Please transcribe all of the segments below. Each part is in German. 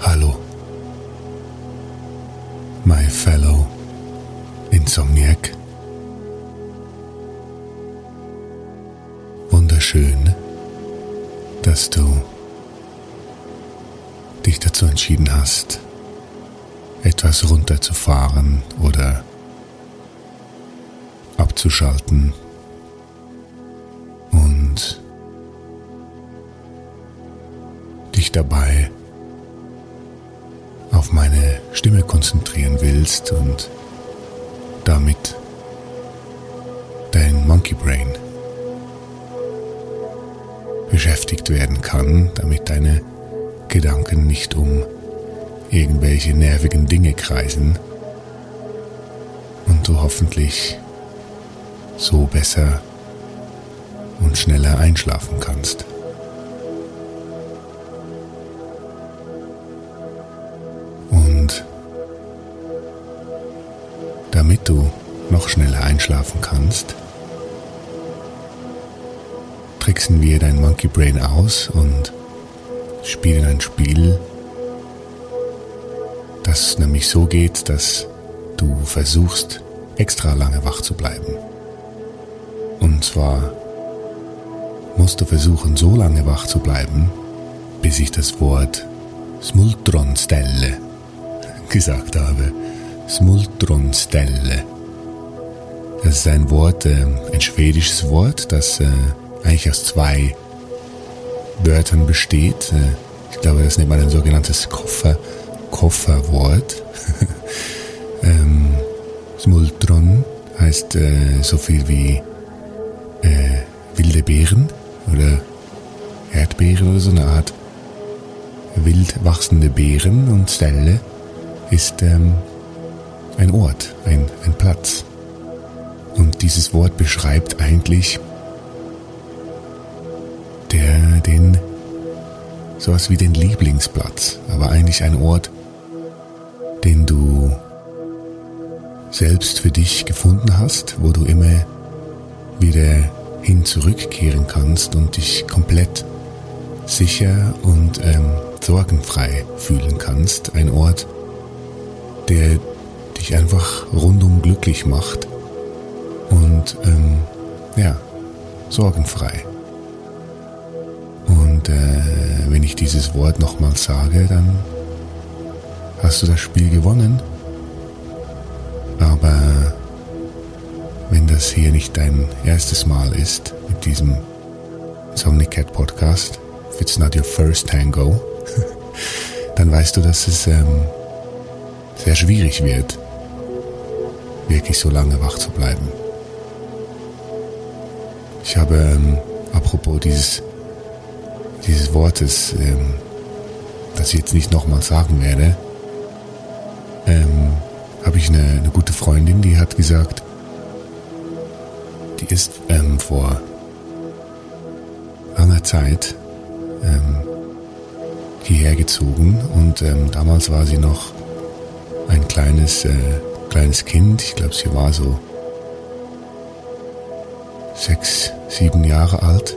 Hallo, my fellow Insomniac. Wunderschön, dass du dich dazu entschieden hast, etwas runterzufahren oder abzuschalten und dich dabei auf meine Stimme konzentrieren willst und damit dein Monkey Brain beschäftigt werden kann, damit deine Gedanken nicht um irgendwelche nervigen Dinge kreisen und du hoffentlich so besser und schneller einschlafen kannst. Noch schneller einschlafen kannst, tricksen wir dein Monkey Brain aus und spielen ein Spiel, das nämlich so geht, dass du versuchst, extra lange wach zu bleiben. Und zwar musst du versuchen, so lange wach zu bleiben, bis ich das Wort Smultronstelle gesagt habe. Smultronstelle. Das ist ein Wort, äh, ein schwedisches Wort, das äh, eigentlich aus zwei Wörtern besteht. Äh, ich glaube, das nennt man ein sogenanntes Koffer, Kofferwort. ähm, Smultron heißt so viel wie wilde Beeren oder Erdbeeren oder so eine Art wild wachsende Beeren und Stelle ist ähm, ein Ort, ein, ein Platz. Und dieses Wort beschreibt eigentlich der, den, sowas wie den Lieblingsplatz, aber eigentlich ein Ort, den du selbst für dich gefunden hast, wo du immer wieder hin zurückkehren kannst und dich komplett sicher und ähm, sorgenfrei fühlen kannst. Ein Ort, der dich einfach rundum glücklich macht und ähm, ja, sorgenfrei. Und äh, wenn ich dieses Wort nochmal sage, dann hast du das Spiel gewonnen. Aber wenn das hier nicht dein erstes Mal ist mit diesem Somnicat Podcast, if it's not your first tango, dann weißt du, dass es ähm, sehr schwierig wird, wirklich so lange wach zu bleiben. Ich habe, ähm, apropos dieses, dieses Wortes, ähm, das ich jetzt nicht nochmal sagen werde, ähm, habe ich eine, eine, gute Freundin, die hat gesagt, die ist ähm, vor langer Zeit ähm, hierher gezogen und ähm, damals war sie noch ein kleines, äh, kleines Kind. Ich glaube, sie war so sechs, sieben Jahre alt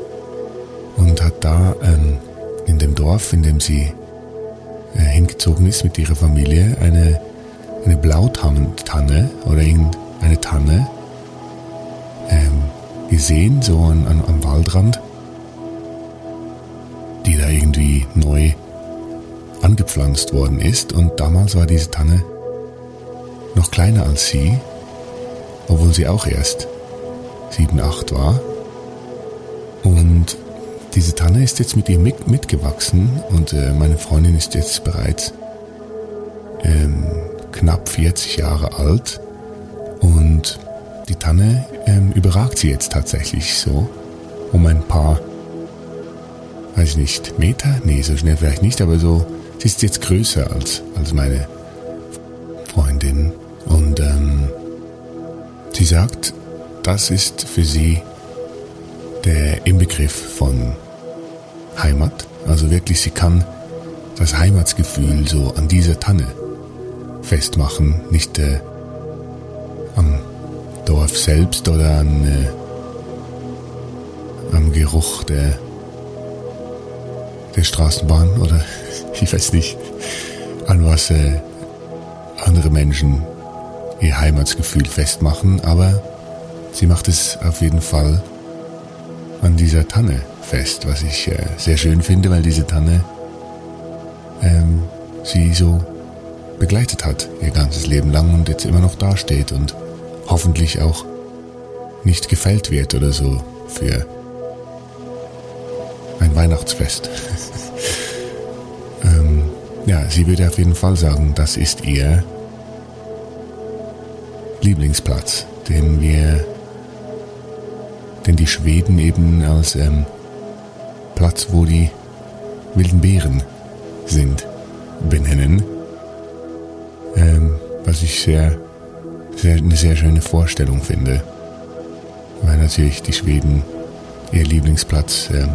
und hat da ähm, in dem Dorf, in dem sie äh, hingezogen ist mit ihrer Familie, eine, eine Blautanne oder irgendeine Tanne ähm, gesehen, so an, an, am Waldrand, die da irgendwie neu angepflanzt worden ist. Und damals war diese Tanne noch kleiner als sie, obwohl sie auch erst sieben, acht war. Und diese Tanne ist jetzt mit ihr mit, mitgewachsen und äh, meine Freundin ist jetzt bereits ähm, knapp 40 Jahre alt und die Tanne ähm, überragt sie jetzt tatsächlich so um ein paar, weiß ich nicht, Meter? Nee, so schnell vielleicht nicht, aber so, sie ist jetzt größer als, als meine Freundin und ähm, sie sagt, das ist für sie der Inbegriff von Heimat. Also wirklich, sie kann das Heimatsgefühl so an dieser Tanne festmachen, nicht äh, am Dorf selbst oder an, äh, am Geruch der, der Straßenbahn oder ich weiß nicht, an was äh, andere Menschen ihr Heimatsgefühl festmachen, aber sie macht es auf jeden Fall an dieser Tanne fest, was ich äh, sehr schön finde, weil diese Tanne ähm, sie so begleitet hat ihr ganzes Leben lang und jetzt immer noch dasteht und hoffentlich auch nicht gefällt wird oder so für ein Weihnachtsfest. ähm, ja, sie würde auf jeden Fall sagen, das ist ihr Lieblingsplatz, den wir den die Schweden eben als ähm, Platz, wo die wilden Beeren sind, benennen. Ähm, was ich sehr, sehr, eine sehr schöne Vorstellung finde. Weil natürlich die Schweden ihr Lieblingsplatz ähm,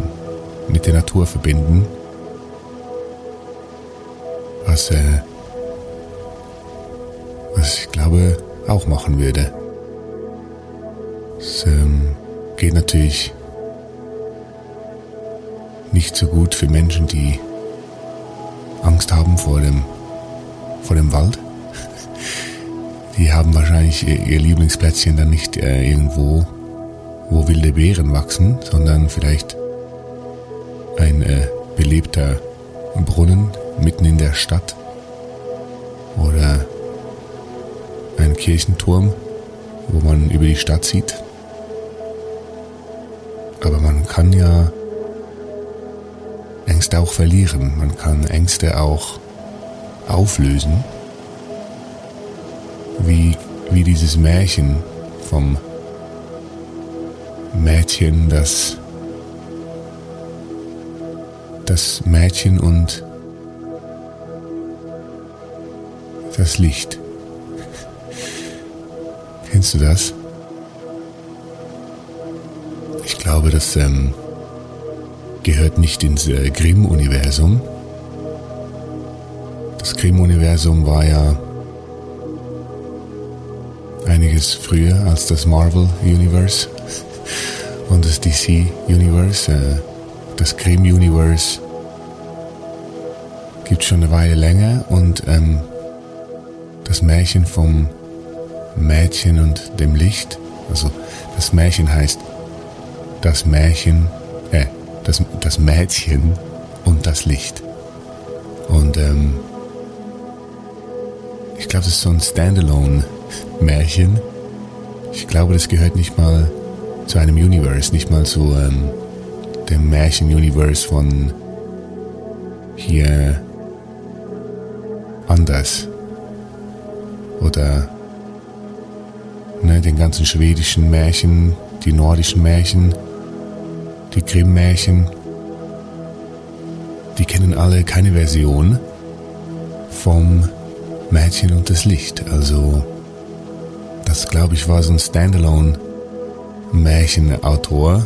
mit der Natur verbinden. Was, äh, was ich glaube auch machen würde. Es ähm, geht natürlich nicht so gut für Menschen, die Angst haben vor dem, vor dem Wald. Die haben wahrscheinlich ihr Lieblingsplätzchen dann nicht äh, irgendwo, wo wilde Beeren wachsen, sondern vielleicht ein äh, belebter Brunnen mitten in der Stadt oder ein Kirchenturm, wo man über die Stadt sieht aber man kann ja Ängste auch verlieren. Man kann Ängste auch auflösen. Wie, wie dieses Märchen vom Mädchen, das das Mädchen und das Licht. Kennst du das? Glaube, das ähm, gehört nicht ins äh, Grimm-Universum. Das Grimm-Universum war ja einiges früher als das Marvel-Universe und das DC-Universe. Äh, das Grimm-Universe gibt schon eine Weile länger und ähm, das Märchen vom Mädchen und dem Licht, also das Märchen heißt das Märchen, äh, das, das Mädchen und das Licht. Und ähm, ich glaube, das ist so ein Standalone-Märchen. Ich glaube, das gehört nicht mal zu einem Universe, nicht mal zu ähm, dem Märchen-Universe von hier anders. Oder ne, den ganzen schwedischen Märchen, die nordischen Märchen die Grimm-Märchen, die kennen alle keine Version vom Mädchen und das Licht. Also das glaube ich war so ein Standalone Märchenautor,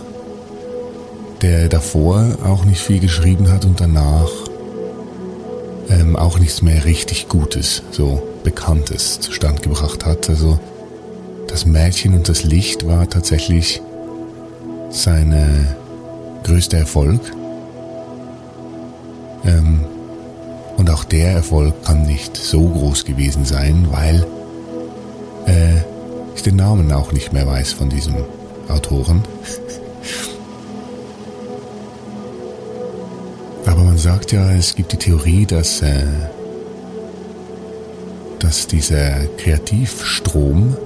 der davor auch nicht viel geschrieben hat und danach ähm, auch nichts mehr richtig Gutes, so Bekanntes zustande gebracht hat. Also das Mädchen und das Licht war tatsächlich sein größter Erfolg. Ähm, und auch der Erfolg kann nicht so groß gewesen sein, weil äh, ich den Namen auch nicht mehr weiß von diesem Autoren. Aber man sagt ja, es gibt die Theorie, dass, äh, dass dieser Kreativstrom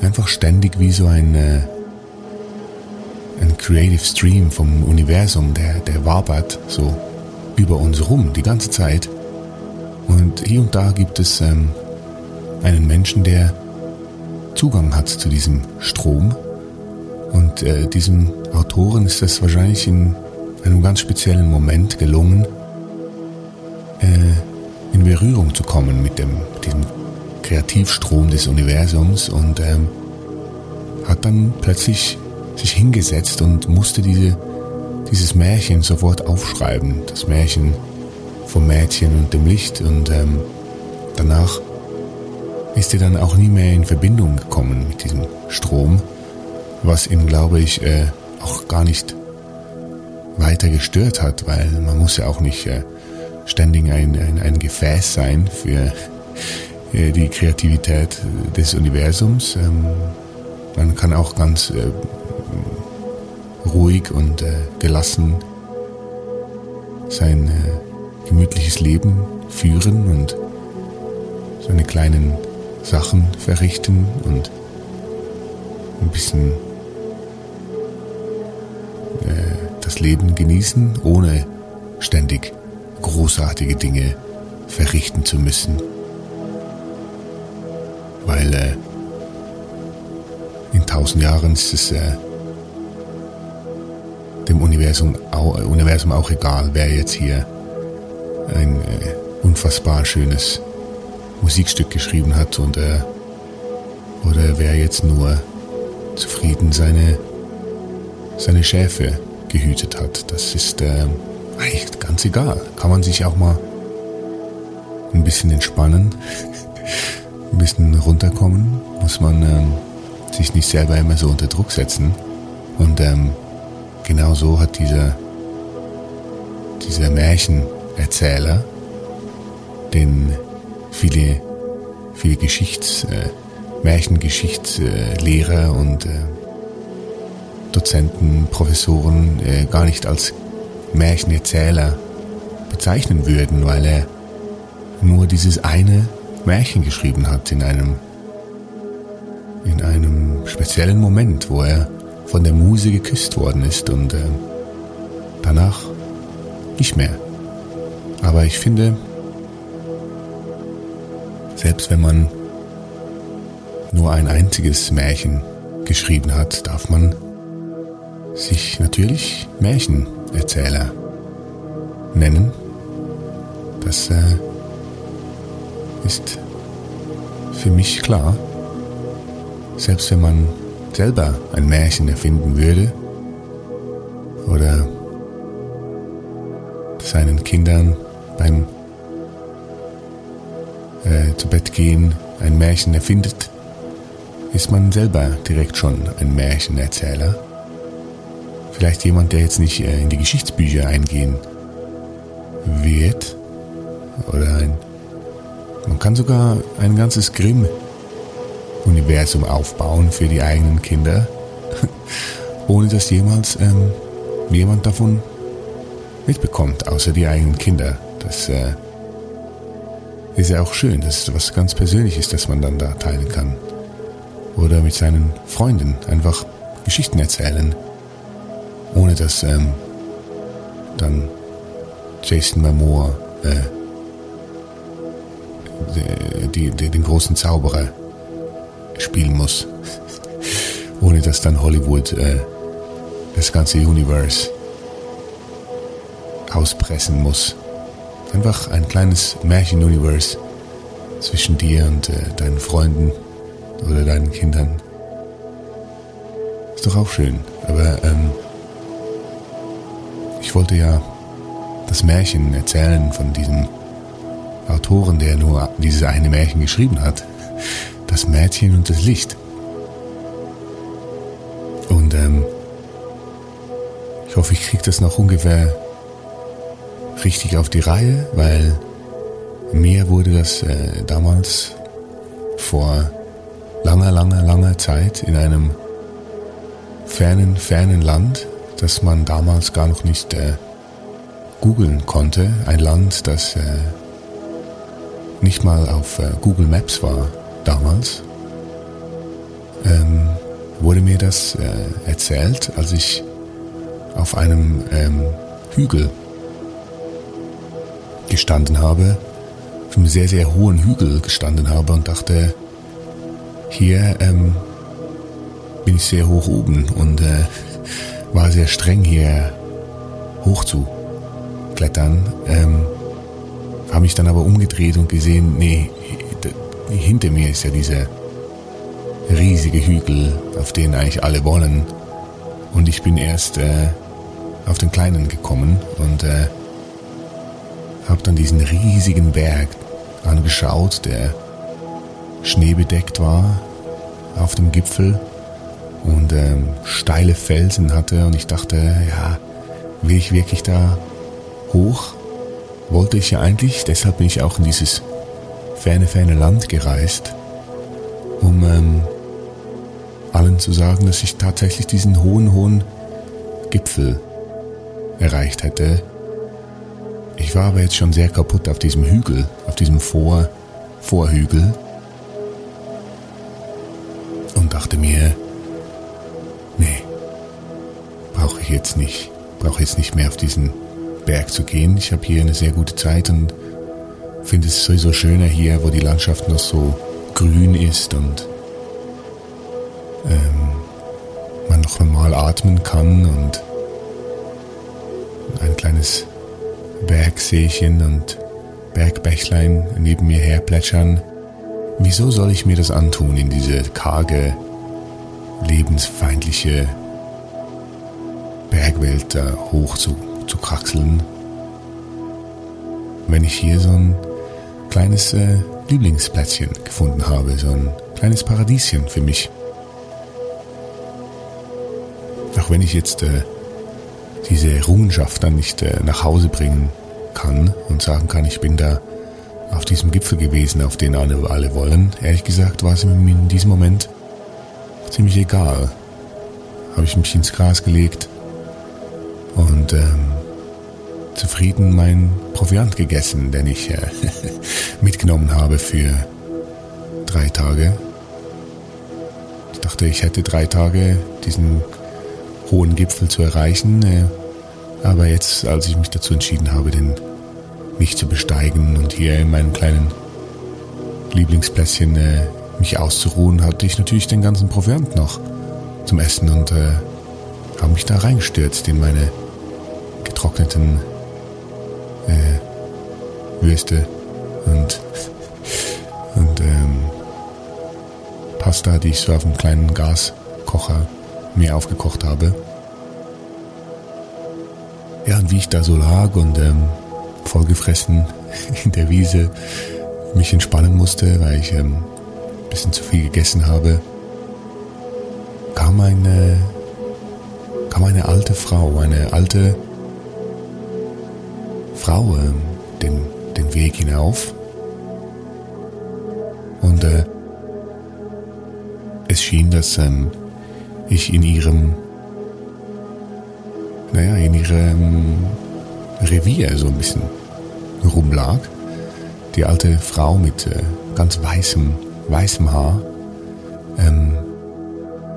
einfach ständig wie so ein, äh, Creative Stream vom Universum, der, der wabert so über uns rum die ganze Zeit. Und hier und da gibt es ähm, einen Menschen, der Zugang hat zu diesem Strom. Und äh, diesem Autoren ist das wahrscheinlich in einem ganz speziellen Moment gelungen, äh, in Berührung zu kommen mit dem, diesem Kreativstrom des Universums und ähm, hat dann plötzlich sich hingesetzt und musste diese, dieses Märchen sofort aufschreiben. Das Märchen vom Mädchen und dem Licht und ähm, danach ist er dann auch nie mehr in Verbindung gekommen mit diesem Strom, was ihn, glaube ich, äh, auch gar nicht weiter gestört hat, weil man muss ja auch nicht äh, ständig ein, ein, ein Gefäß sein für äh, die Kreativität des Universums. Ähm, man kann auch ganz äh, ruhig und äh, gelassen sein äh, gemütliches Leben führen und seine kleinen Sachen verrichten und ein bisschen äh, das Leben genießen, ohne ständig großartige Dinge verrichten zu müssen. Weil äh, in tausend Jahren ist es äh, Universum, Universum auch egal, wer jetzt hier ein äh, unfassbar schönes Musikstück geschrieben hat und äh, oder wer jetzt nur zufrieden seine seine Schäfe gehütet hat. Das ist äh, eigentlich ganz egal. Kann man sich auch mal ein bisschen entspannen, ein bisschen runterkommen, muss man ähm, sich nicht selber immer so unter Druck setzen. Und ähm, genau so hat dieser, dieser Märchenerzähler den viele, viele Geschichts, äh, Märchengeschichtslehrer und äh, Dozenten, Professoren äh, gar nicht als Märchenerzähler bezeichnen würden, weil er nur dieses eine Märchen geschrieben hat in einem in einem speziellen Moment, wo er von der Muse geküsst worden ist und äh, danach nicht mehr. Aber ich finde, selbst wenn man nur ein einziges Märchen geschrieben hat, darf man sich natürlich Märchenerzähler nennen. Das äh, ist für mich klar. Selbst wenn man selber ein Märchen erfinden würde oder seinen Kindern beim äh, zu Bett gehen ein Märchen erfindet, ist man selber direkt schon ein Märchenerzähler. Vielleicht jemand, der jetzt nicht äh, in die Geschichtsbücher eingehen wird. Oder ein, man kann sogar ein ganzes Grimm-Universum aufbauen für die eigenen Kinder, ohne dass jemals ähm, jemand davon mitbekommt, außer die eigenen Kinder. Das äh, ist ja auch schön. Das ist was ganz Persönliches, das man dann da teilen kann. Oder mit seinen Freunden einfach Geschichten erzählen, ohne dass ähm, dann Jason Momoa äh, die, die, den großen Zauberer spielen muss. ohne dass dann Hollywood äh, das ganze Universe auspressen muss. Einfach ein kleines Märchen-Universe zwischen dir und äh, deinen Freunden oder deinen Kindern. Ist doch auch schön. Aber ähm, ich wollte ja das Märchen erzählen von diesem Autoren, der nur dieses eine Märchen geschrieben hat. Das Mädchen und das Licht. Und ähm, ich hoffe, ich kriege das noch ungefähr richtig auf die Reihe, weil mir wurde das äh, damals vor langer, langer, langer Zeit in einem fernen, fernen Land, das man damals gar noch nicht äh, googeln konnte. Ein Land, das äh, nicht mal auf äh, Google Maps war damals. Ähm, wurde mir das äh, erzählt, als ich auf einem ähm, Hügel gestanden habe, auf einem sehr, sehr hohen Hügel gestanden habe und dachte, hier ähm, bin ich sehr hoch oben und äh, war sehr streng hier hoch zu klettern. Ähm, habe mich dann aber umgedreht und gesehen, nee, hinter mir ist ja dieser riesige Hügel, auf den eigentlich alle wollen. Und ich bin erst äh, auf den kleinen gekommen und äh, habe dann diesen riesigen Berg angeschaut, der schneebedeckt war auf dem Gipfel und ähm, steile Felsen hatte und ich dachte, ja, will ich wirklich da hoch? Wollte ich ja eigentlich, deshalb bin ich auch in dieses ferne, ferne Land gereist, um ähm, allen zu sagen, dass ich tatsächlich diesen hohen, hohen Gipfel erreicht hätte. Ich war aber jetzt schon sehr kaputt auf diesem Hügel, auf diesem Vor Vorhügel und dachte mir, nee, brauche ich jetzt nicht, brauche jetzt nicht mehr auf diesen Berg zu gehen. Ich habe hier eine sehr gute Zeit und finde es sowieso schöner hier, wo die Landschaft noch so grün ist und ähm, man noch einmal atmen kann und ein kleines Bergseechen und Bergbächlein neben mir her plätschern. Wieso soll ich mir das antun, in diese karge, lebensfeindliche Bergwelt da hoch zu, zu kraxeln, wenn ich hier so ein kleines äh, Lieblingsplätzchen gefunden habe, so ein kleines Paradieschen für mich. Auch wenn ich jetzt äh, diese Errungenschaft dann nicht äh, nach Hause bringen kann und sagen kann, ich bin da auf diesem Gipfel gewesen, auf den alle, alle wollen. Ehrlich gesagt war es mir in diesem Moment ziemlich egal. Habe ich mich ins Gras gelegt und ähm, zufrieden mein Proviant gegessen, den ich äh, mitgenommen habe für drei Tage. Ich dachte, ich hätte drei Tage diesen hohen Gipfel zu erreichen. Äh, aber jetzt, als ich mich dazu entschieden habe, den mich zu besteigen und hier in meinem kleinen Lieblingsplätzchen äh, mich auszuruhen, hatte ich natürlich den ganzen Proviant noch zum Essen und äh, habe mich da reingestürzt in meine getrockneten äh, Würste und, und ähm, Pasta, die ich so auf einem kleinen Gaskocher mir aufgekocht habe. Ja, und wie ich da so lag und ähm, vollgefressen in der Wiese mich entspannen musste, weil ich ähm, ein bisschen zu viel gegessen habe, kam eine, kam eine alte Frau, eine alte Frau ähm, den, den Weg hinauf. Und äh, es schien, dass ähm, ich in ihrem, naja, in ihrem Revier so ein bisschen rumlag. Die alte Frau mit äh, ganz weißem, weißem Haar, ähm,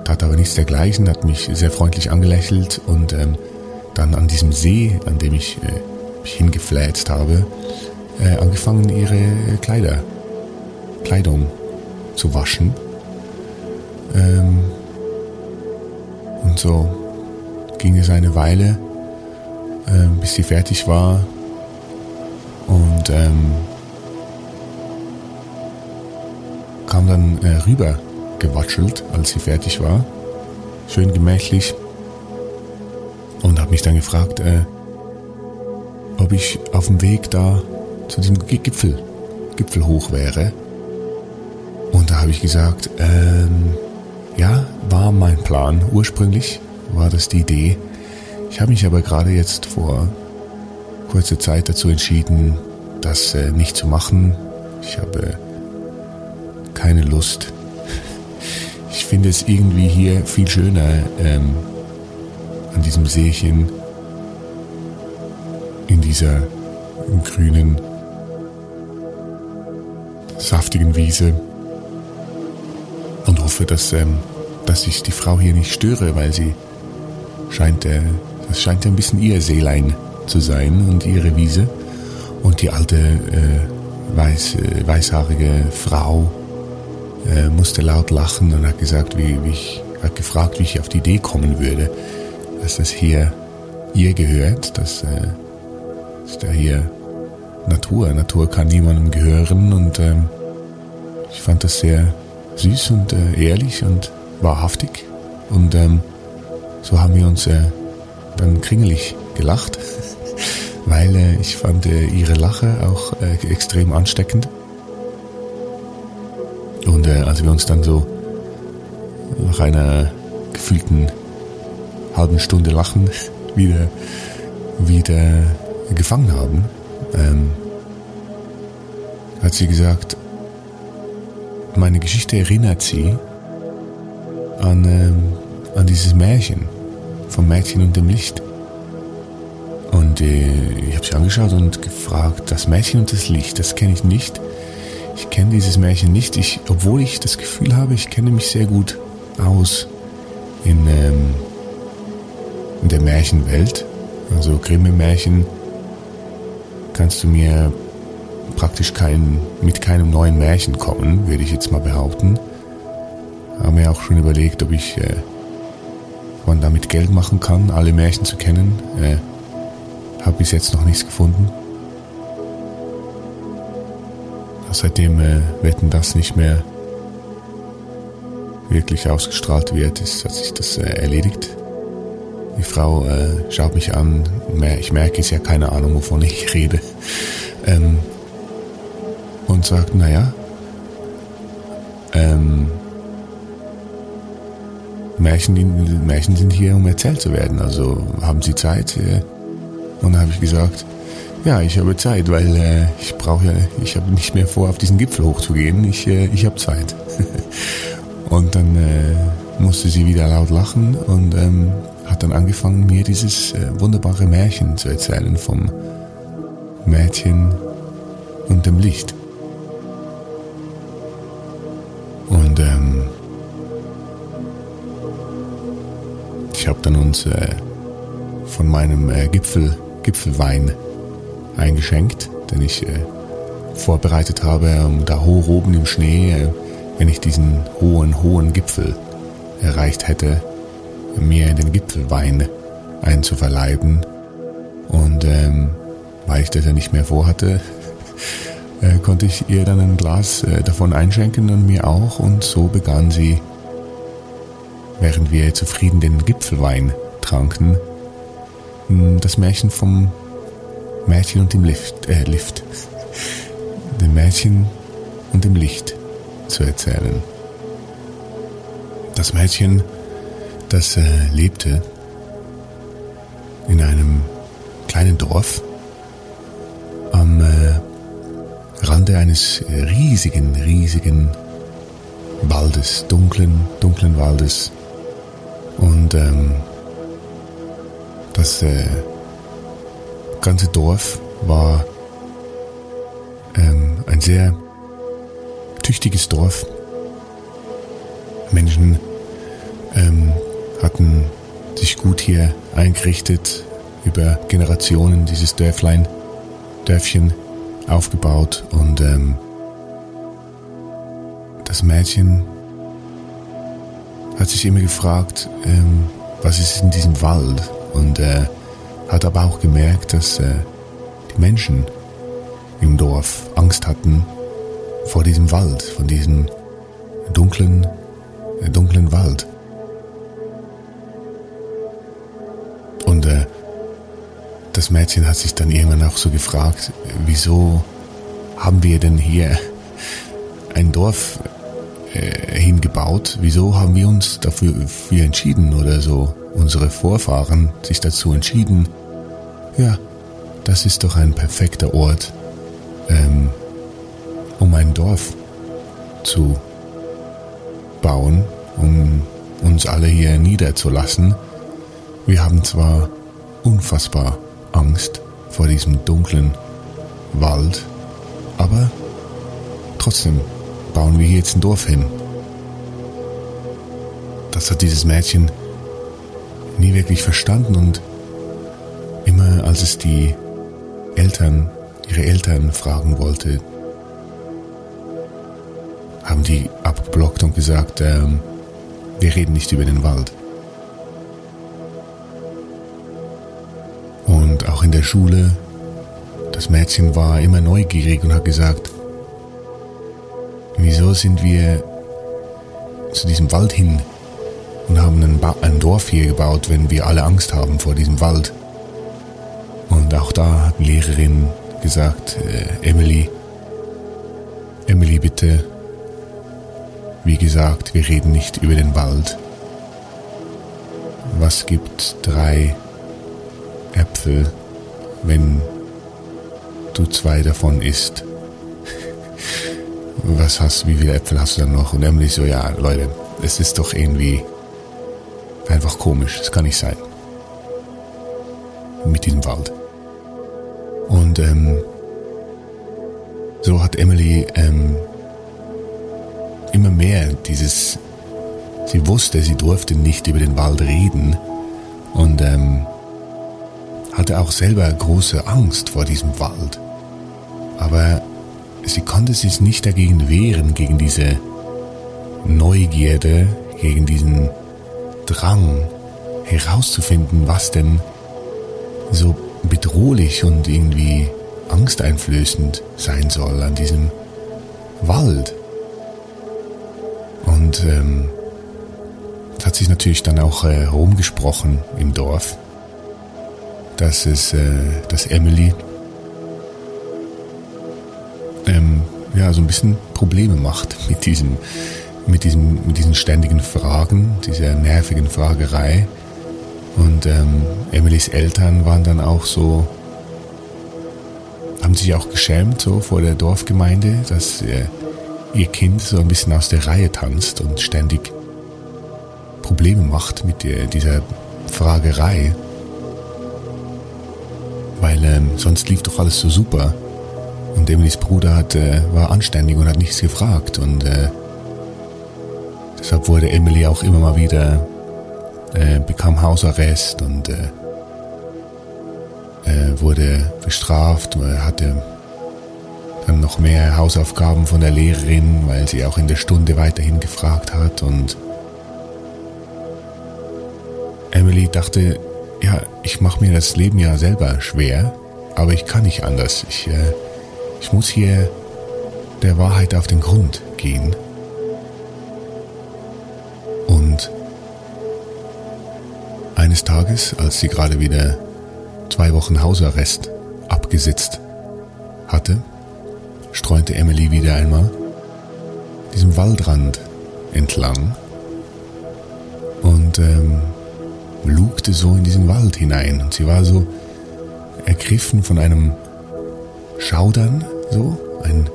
tat aber nichts dergleichen, hat mich sehr freundlich angelächelt und ähm, dann an diesem See, an dem ich äh, mich hingefläzt habe, äh, angefangen ihre Kleider, Kleidung zu waschen. Ähm, und so ging es eine Weile, äh, bis sie fertig war. Und ähm, kam dann äh, rüber gewatschelt, als sie fertig war. Schön gemächlich. Und habe mich dann gefragt, äh, ob ich auf dem Weg da zu diesem Gipfel, Gipfel hoch wäre. Und da habe ich gesagt, ähm, ja, war mein Plan. Ursprünglich war das die Idee. Ich habe mich aber gerade jetzt vor kurzer Zeit dazu entschieden, das äh, nicht zu machen. Ich habe keine Lust. Ich finde es irgendwie hier viel schöner ähm, an diesem Seechen, in dieser grünen, saftigen Wiese und hoffe, dass, ähm, dass ich die Frau hier nicht störe, weil sie scheint, äh, das scheint ein bisschen ihr Seelein zu sein und ihre Wiese. Und die alte äh, weiß, äh, weißhaarige Frau äh, musste laut lachen und hat gesagt, wie, wie ich, hat gefragt, wie ich auf die Idee kommen würde, dass das hier ihr gehört, dass, äh, dass da hier Natur, Natur kann niemandem gehören und ähm, ich fand das sehr süß und äh, ehrlich und wahrhaftig und ähm, so haben wir uns äh, dann kringelig gelacht, weil äh, ich fand äh, ihre Lache auch äh, extrem ansteckend. Und äh, als wir uns dann so nach einer gefühlten halben Stunde Lachen wieder, wieder gefangen haben, ähm, hat sie gesagt, meine Geschichte erinnert sie an, ähm, an dieses Märchen vom Mädchen und dem Licht. Und äh, ich habe sie angeschaut und gefragt, das Mädchen und das Licht, das kenne ich nicht. Ich kenne dieses Märchen nicht, ich, obwohl ich das Gefühl habe, ich kenne mich sehr gut aus in, ähm, in der Märchenwelt. Also Grimme-Märchen kannst du mir praktisch kein, mit keinem neuen Märchen kommen, würde ich jetzt mal behaupten. Haben mir auch schon überlegt, ob ich äh, man damit Geld machen kann, alle Märchen zu kennen. Äh, Habe bis jetzt noch nichts gefunden. Seitdem äh, Wetten das nicht mehr wirklich ausgestrahlt wird, ist, hat sich das äh, erledigt. Die Frau äh, schaut mich an, ich merke, ist ja keine Ahnung, wovon ich rede. Ähm, und sagt, naja, ähm, Märchen, Märchen sind hier, um erzählt zu werden. Also haben Sie Zeit? Und dann habe ich gesagt, ja, ich habe Zeit, weil äh, ich brauche, ich habe nicht mehr vor, auf diesen Gipfel hochzugehen. Ich, äh, ich habe Zeit. und dann äh, musste sie wieder laut lachen und ähm, hat dann angefangen, mir dieses äh, wunderbare Märchen zu erzählen vom Mädchen und dem Licht. Und ähm, ich habe dann uns äh, von meinem äh, Gipfel, Gipfelwein eingeschenkt, den ich äh, vorbereitet habe, um da hoch oben im Schnee, äh, wenn ich diesen hohen, hohen Gipfel erreicht hätte, mir den Gipfelwein einzuverleiben. Und ähm, weil ich das ja nicht mehr vorhatte, äh, konnte ich ihr dann ein Glas äh, davon einschenken und mir auch. Und so begann sie während wir zufrieden den Gipfelwein tranken, hm, das Märchen vom Mädchen und dem Lift, äh, Lift, dem Mädchen und dem Licht zu erzählen. Das Mädchen, das äh, lebte in einem kleinen Dorf am äh, Rande eines riesigen, riesigen Waldes, dunklen, dunklen Waldes und ähm, das äh, ganze Dorf war ähm, ein sehr tüchtiges Dorf. Menschen ähm, hatten sich gut hier eingerichtet, über Generationen dieses Dörflein, Dörfchen aufgebaut und ähm, das Mädchen hat sich immer gefragt, ähm, was ist in diesem Wald und äh, hat aber auch gemerkt, dass äh, die Menschen im Dorf Angst hatten vor diesem Wald, von diesem dunklen, dunklen Wald. Und äh, das Mädchen hat sich dann irgendwann auch so gefragt, wieso haben wir denn hier ein Dorf äh, hingebaut? Wieso haben wir uns dafür, dafür entschieden oder so? Unsere Vorfahren sich dazu entschieden, ja, das ist doch ein perfekter Ort, ähm, um ein Dorf zu bauen, um uns alle hier niederzulassen. Wir haben zwar unfassbar Angst vor diesem dunklen Wald, aber trotzdem bauen wir hier jetzt ein Dorf hin. Das hat dieses Mädchen nie wirklich verstanden und immer als es die Eltern, ihre Eltern fragen wollte, haben die abgeblockt und gesagt, ähm, wir reden nicht über den Wald. In der Schule, das Mädchen war immer neugierig und hat gesagt, wieso sind wir zu diesem Wald hin und haben ein, ein Dorf hier gebaut, wenn wir alle Angst haben vor diesem Wald. Und auch da hat die Lehrerin gesagt, äh, Emily, Emily bitte, wie gesagt, wir reden nicht über den Wald. Was gibt drei Äpfel, wenn du zwei davon isst? Was hast, wie viele Äpfel hast du dann noch? Und Emily so, ja, Leute, es ist doch irgendwie einfach komisch, es kann nicht sein. Mit diesem Wald. Und ähm, so hat Emily ähm, immer mehr dieses, sie wusste, sie durfte nicht über den Wald reden und ähm, hatte auch selber große Angst vor diesem Wald. Aber sie konnte sich nicht dagegen wehren, gegen diese Neugierde, gegen diesen Drang herauszufinden, was denn so bedrohlich und irgendwie angsteinflößend sein soll an diesem Wald. Und ähm, es hat sich natürlich dann auch äh, rumgesprochen im Dorf, dass es, äh, dass Emily ähm, ja so ein bisschen Probleme macht mit diesem, mit diesem, mit diesen ständigen Fragen, dieser nervigen Fragerei und ähm, Emilys Eltern waren dann auch so, haben sich auch geschämt so vor der Dorfgemeinde, dass äh, ihr Kind so ein bisschen aus der Reihe tanzt und ständig Probleme macht mit der, dieser Fragerei. Weil ähm, sonst lief doch alles so super. Und Emilys Bruder hat, äh, war anständig und hat nichts gefragt. Und äh, deshalb wurde Emily auch immer mal wieder äh, bekam Hausarrest und äh, äh, wurde bestraft. Er hatte dann noch mehr Hausaufgaben von der Lehrerin, weil sie auch in der Stunde weiterhin gefragt hat. Und Emily dachte, ja, ich mache mir das Leben ja selber schwer, aber ich kann nicht anders. Ich, äh, ich muss hier der Wahrheit auf den Grund gehen. Und eines Tages, als sie gerade wieder zwei Wochen Hausarrest abgesetzt hatte, streunte Emily wieder einmal diesem Waldrand entlang und ähm, lugte so in diesen Wald hinein. Und sie war so ergriffen von einem Schaudern, so ein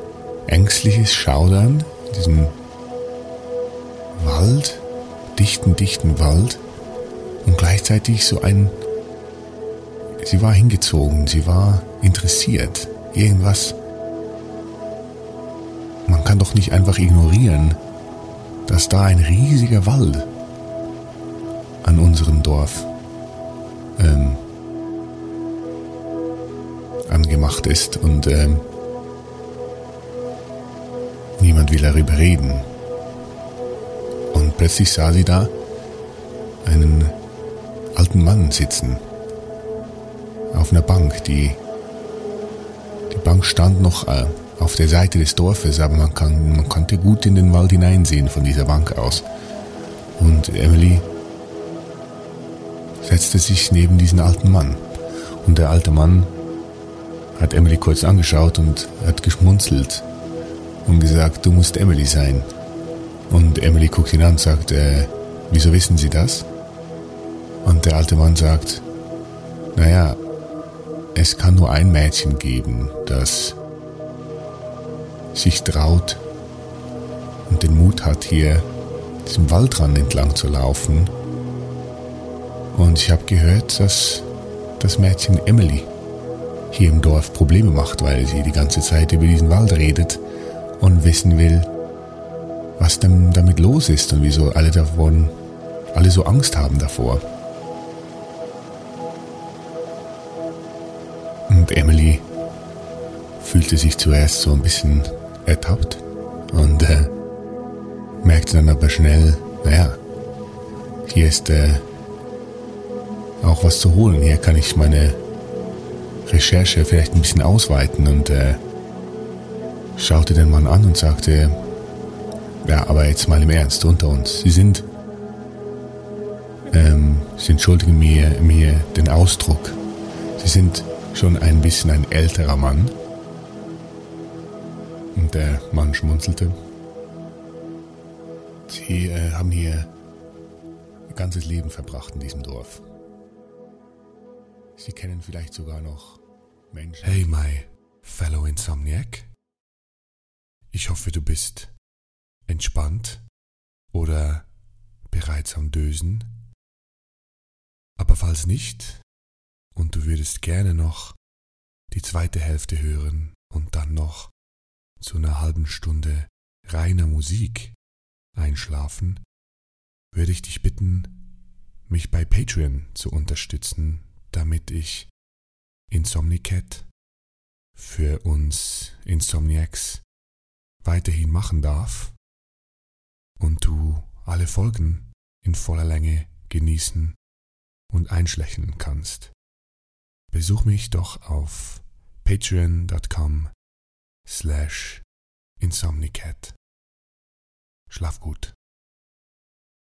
ängstliches Schaudern in diesem Wald, dichten, dichten Wald und gleichzeitig so ein, sie war hingezogen, sie war interessiert, irgendwas. Man kann doch nicht einfach ignorieren, dass da ein riesiger Wald an unserem Dorf ähm, angemacht ist und ähm, niemand will darüber reden. Und plötzlich sah sie da einen alten Mann sitzen. Auf einer Bank. Die, die Bank stand noch äh, auf der Seite des Dorfes, aber man, kann, man konnte gut in den Wald hineinsehen von dieser Bank aus. Und Emily setzte sich neben diesen alten Mann. Und der alte Mann hat Emily kurz angeschaut und hat geschmunzelt und gesagt, du musst Emily sein. Und Emily guckt ihn an und sagt, äh, wieso wissen Sie das? Und der alte Mann sagt, naja, es kann nur ein Mädchen geben, das sich traut und den Mut hat, hier diesem Waldrand entlang zu laufen. Und ich habe gehört, dass das Mädchen Emily hier im Dorf Probleme macht, weil sie die ganze Zeit über diesen Wald redet und wissen will, was denn damit los ist und wieso alle davon, alle so Angst haben davor. Und Emily fühlte sich zuerst so ein bisschen ertappt und äh, merkte dann aber schnell, naja, hier ist äh, auch was zu holen. Hier kann ich meine Recherche vielleicht ein bisschen ausweiten und äh, schaute den Mann an und sagte, ja, aber jetzt mal im Ernst unter uns. Sie sind, ähm, Sie entschuldigen mir, mir den Ausdruck. Sie sind schon ein bisschen ein älterer Mann. Und der Mann schmunzelte. Sie äh, haben hier ihr ganzes Leben verbracht in diesem Dorf. Sie kennen vielleicht sogar noch Menschen. Hey, my fellow Insomniac. Ich hoffe, du bist entspannt oder bereits am Dösen. Aber falls nicht und du würdest gerne noch die zweite Hälfte hören und dann noch zu einer halben Stunde reiner Musik einschlafen, würde ich dich bitten, mich bei Patreon zu unterstützen, damit ich Insomnicat für uns Insomniacs weiterhin machen darf und du alle Folgen in voller Länge genießen und einschlächern kannst. Besuch mich doch auf patreon.com slash insomnicat. Schlaf gut.